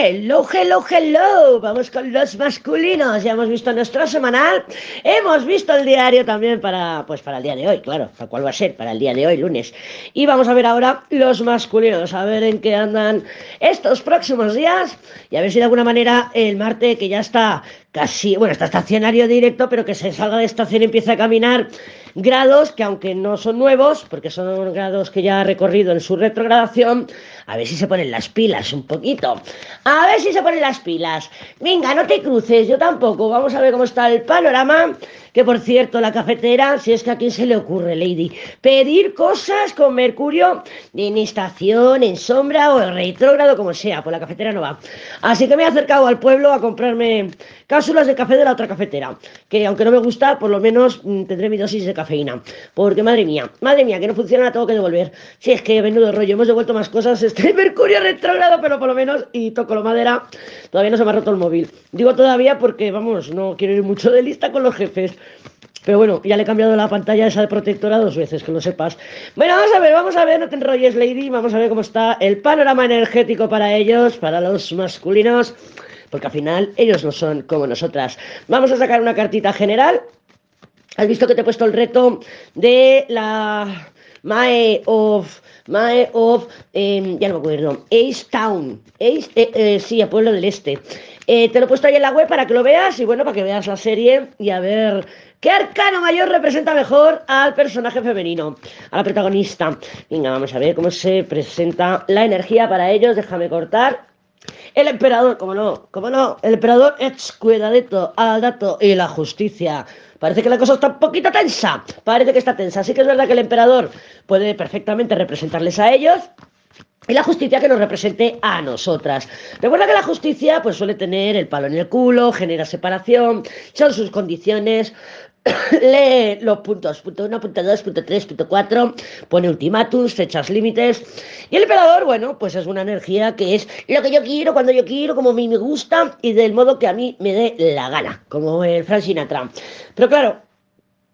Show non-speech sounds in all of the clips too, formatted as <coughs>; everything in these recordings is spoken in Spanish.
Hello, hello, hello. Vamos con los masculinos. Ya hemos visto nuestro semanal. Hemos visto el diario también para, pues para el día de hoy, claro. ¿Para cuál va a ser? Para el día de hoy, lunes. Y vamos a ver ahora los masculinos, a ver en qué andan estos próximos días y a ver si de alguna manera el Marte, que ya está casi, bueno, está estacionario directo, pero que se salga de estación y empiece a caminar grados que aunque no son nuevos, porque son grados que ya ha recorrido en su retrogradación, a ver si se ponen las pilas un poquito. A ver si se ponen las pilas. Venga, no te cruces, yo tampoco. Vamos a ver cómo está el panorama. Que por cierto, la cafetera, si es que a quién se le ocurre, Lady, pedir cosas con Mercurio en estación, en sombra o en retrógrado, como sea, pues la cafetera no va. Así que me he acercado al pueblo a comprarme cápsulas de café de la otra cafetera, que aunque no me gusta, por lo menos mm, tendré mi dosis de Porque madre mía, madre mía, que no funciona, tengo que devolver. Si es que menudo rollo, hemos devuelto más cosas, <laughs> este Mercurio retrógrado, pero por lo menos, y toco la madera, todavía no se me ha roto el móvil. Digo todavía porque, vamos, no quiero ir mucho de lista con los jefes. Pero bueno, ya le he cambiado la pantalla esa de protectora dos veces, que lo sepas. Bueno, vamos a ver, vamos a ver, no te enrolles, Lady, vamos a ver cómo está el panorama energético para ellos, para los masculinos, porque al final ellos no son como nosotras. Vamos a sacar una cartita general. ¿Has visto que te he puesto el reto de la Mae of, Mae of, em, ya no me acuerdo, Ace Town, Ace, eh, eh, sí, a Pueblo del Este. Eh, te lo he puesto ahí en la web para que lo veas y bueno, para que veas la serie y a ver qué arcano mayor representa mejor al personaje femenino, a la protagonista. Venga, vamos a ver cómo se presenta la energía para ellos. Déjame cortar. El emperador, como no, como no, el emperador es cuidadito al dato y la justicia. Parece que la cosa está un poquito tensa. Parece que está tensa. Así que es verdad que el emperador puede perfectamente representarles a ellos y la justicia que nos represente a nosotras. Recuerda que la justicia pues suele tener el palo en el culo, genera separación, son sus condiciones. <coughs> Lee los puntos, punto 1, punto 2, punto 3, punto 4, pone ultimátums, fechas límites. Y el emperador, bueno, pues es una energía que es lo que yo quiero, cuando yo quiero, como a mí me gusta y del modo que a mí me dé la gana, como el Frank Sinatra. Pero claro,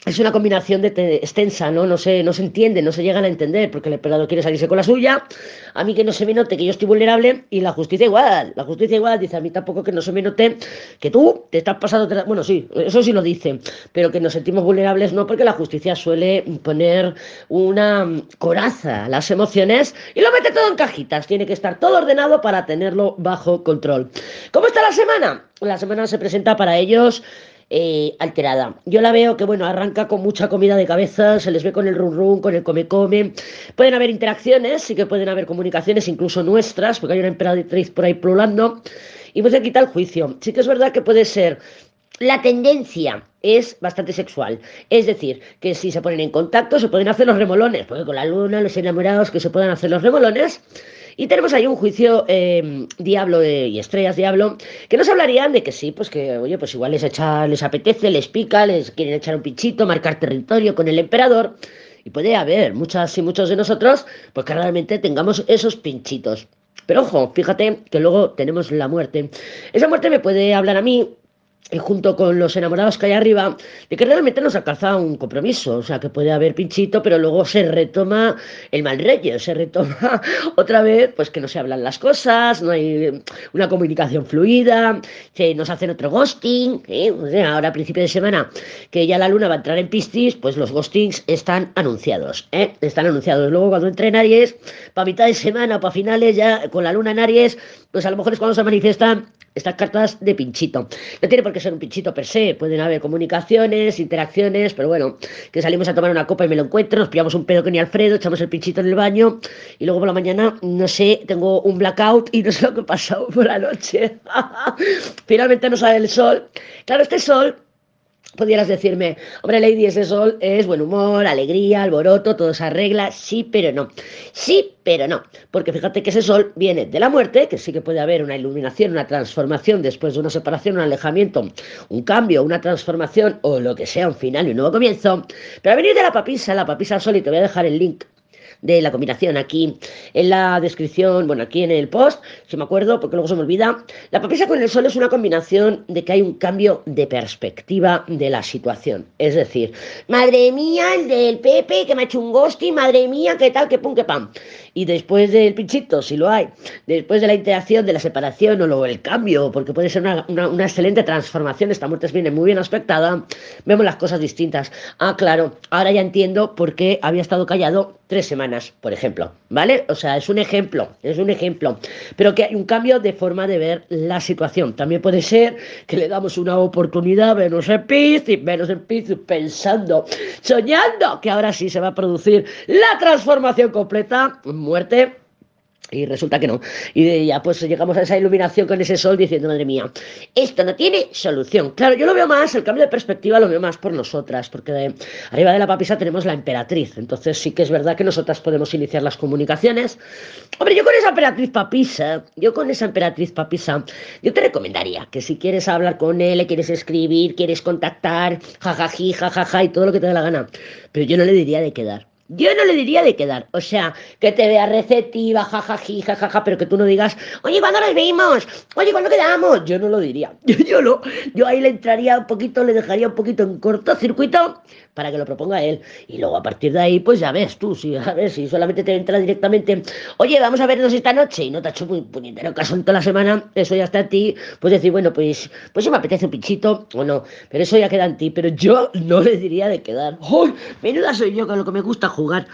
es una combinación de extensa, ¿no? No se, no se entiende, no se llegan a entender, porque el emperador quiere salirse con la suya, a mí que no se me note que yo estoy vulnerable, y la justicia igual, la justicia igual dice a mí tampoco que no se me note que tú te estás pasando, bueno, sí, eso sí lo dice, pero que nos sentimos vulnerables no, porque la justicia suele poner una coraza a las emociones y lo mete todo en cajitas, tiene que estar todo ordenado para tenerlo bajo control. ¿Cómo está la semana? La semana se presenta para ellos eh, alterada. Yo la veo que, bueno, arranca con mucha comida de cabeza, se les ve con el run run, con el come come. Pueden haber interacciones, sí que pueden haber comunicaciones, incluso nuestras, porque hay una emperatriz por ahí pululando. Y pues se quita el juicio. Sí que es verdad que puede ser la tendencia es bastante sexual. Es decir, que si se ponen en contacto se pueden hacer los remolones, porque con la luna, los enamorados que se puedan hacer los remolones, y tenemos ahí un juicio em, Diablo eh, y Estrellas Diablo, que nos hablarían de que sí, pues que, oye, pues igual les, echa, les apetece, les pica, les quieren echar un pinchito, marcar territorio con el emperador. Y puede haber muchas y muchos de nosotros, pues que realmente tengamos esos pinchitos. Pero ojo, fíjate que luego tenemos la muerte. Esa muerte me puede hablar a mí junto con los enamorados que hay arriba, de que realmente nos alcanza un compromiso, o sea, que puede haber pinchito, pero luego se retoma el mal rey, se retoma <laughs> otra vez, pues que no se hablan las cosas, no hay una comunicación fluida, que nos hacen otro ghosting, ¿eh? ahora a principio de semana, que ya la luna va a entrar en Piscis, pues los ghostings están anunciados, ¿eh? están anunciados. Luego cuando entre en Aries, para mitad de semana, para finales, ya con la luna en Aries, pues a lo mejor es cuando se manifiestan estas cartas de pinchito. No tiene por qué ser un pinchito per se, pueden haber comunicaciones, interacciones, pero bueno, que salimos a tomar una copa y me lo encuentro, nos pillamos un pedo que ni Alfredo, echamos el pinchito en el baño y luego por la mañana, no sé, tengo un blackout y no sé lo que ha pasado por la noche. <laughs> Finalmente no sale el sol. Claro, este sol Podrías decirme, hombre, Lady, ese sol es buen humor, alegría, alboroto, todo se arregla, sí, pero no. Sí, pero no. Porque fíjate que ese sol viene de la muerte, que sí que puede haber una iluminación, una transformación después de una separación, un alejamiento, un cambio, una transformación o lo que sea, un final y un nuevo comienzo. Pero a venir de la papisa, la papisa sol, y te voy a dejar el link de la combinación aquí en la descripción, bueno, aquí en el post, si me acuerdo, porque luego se me olvida. La papisa con el sol es una combinación de que hay un cambio de perspectiva de la situación. Es decir, madre mía, el del Pepe que me ha hecho un ghosting, madre mía, qué tal, qué pum, qué pam. Y después del pinchito, si lo hay, después de la interacción, de la separación o luego el cambio, porque puede ser una, una excelente transformación, esta muerte viene muy bien aspectada, vemos las cosas distintas. Ah, claro, ahora ya entiendo por qué había estado callado tres semanas, por ejemplo, ¿vale? O sea, es un ejemplo, es un ejemplo, pero que hay un cambio de forma de ver la situación. También puede ser que le damos una oportunidad, menos en Piscis, menos en Piscis, pensando, soñando que ahora sí se va a producir la transformación completa, muerte y resulta que no. Y ya pues llegamos a esa iluminación con ese sol diciendo, madre mía, esto no tiene solución. Claro, yo lo veo más, el cambio de perspectiva lo veo más por nosotras, porque arriba de la papisa tenemos la emperatriz. Entonces sí que es verdad que nosotras podemos iniciar las comunicaciones. Hombre, yo con esa emperatriz papisa, yo con esa emperatriz papisa, yo te recomendaría que si quieres hablar con él, quieres escribir, quieres contactar, jajaji, jajaja y todo lo que te dé la gana. Pero yo no le diría de quedar. Yo no le diría de quedar, o sea, que te vea receptiva, jajaji, jajaja, pero que tú no digas, oye, ¿cuándo nos vimos? Oye, ¿cuándo quedamos? Yo no lo diría. <laughs> Yo, yo lo, yo ahí le entraría un poquito, le dejaría un poquito en cortocircuito para que lo proponga él. Y luego a partir de ahí, pues ya ves tú, si, a ver, si solamente te entra directamente, oye, vamos a vernos esta noche y no te ha hecho muy puñetero caso en toda la semana, eso ya está en ti, pues decir, bueno, pues, pues si me apetece un pinchito o no, pero eso ya queda en ti, pero yo no le diría de quedar. ¡Uy! Menuda soy yo con lo que me gusta jugar.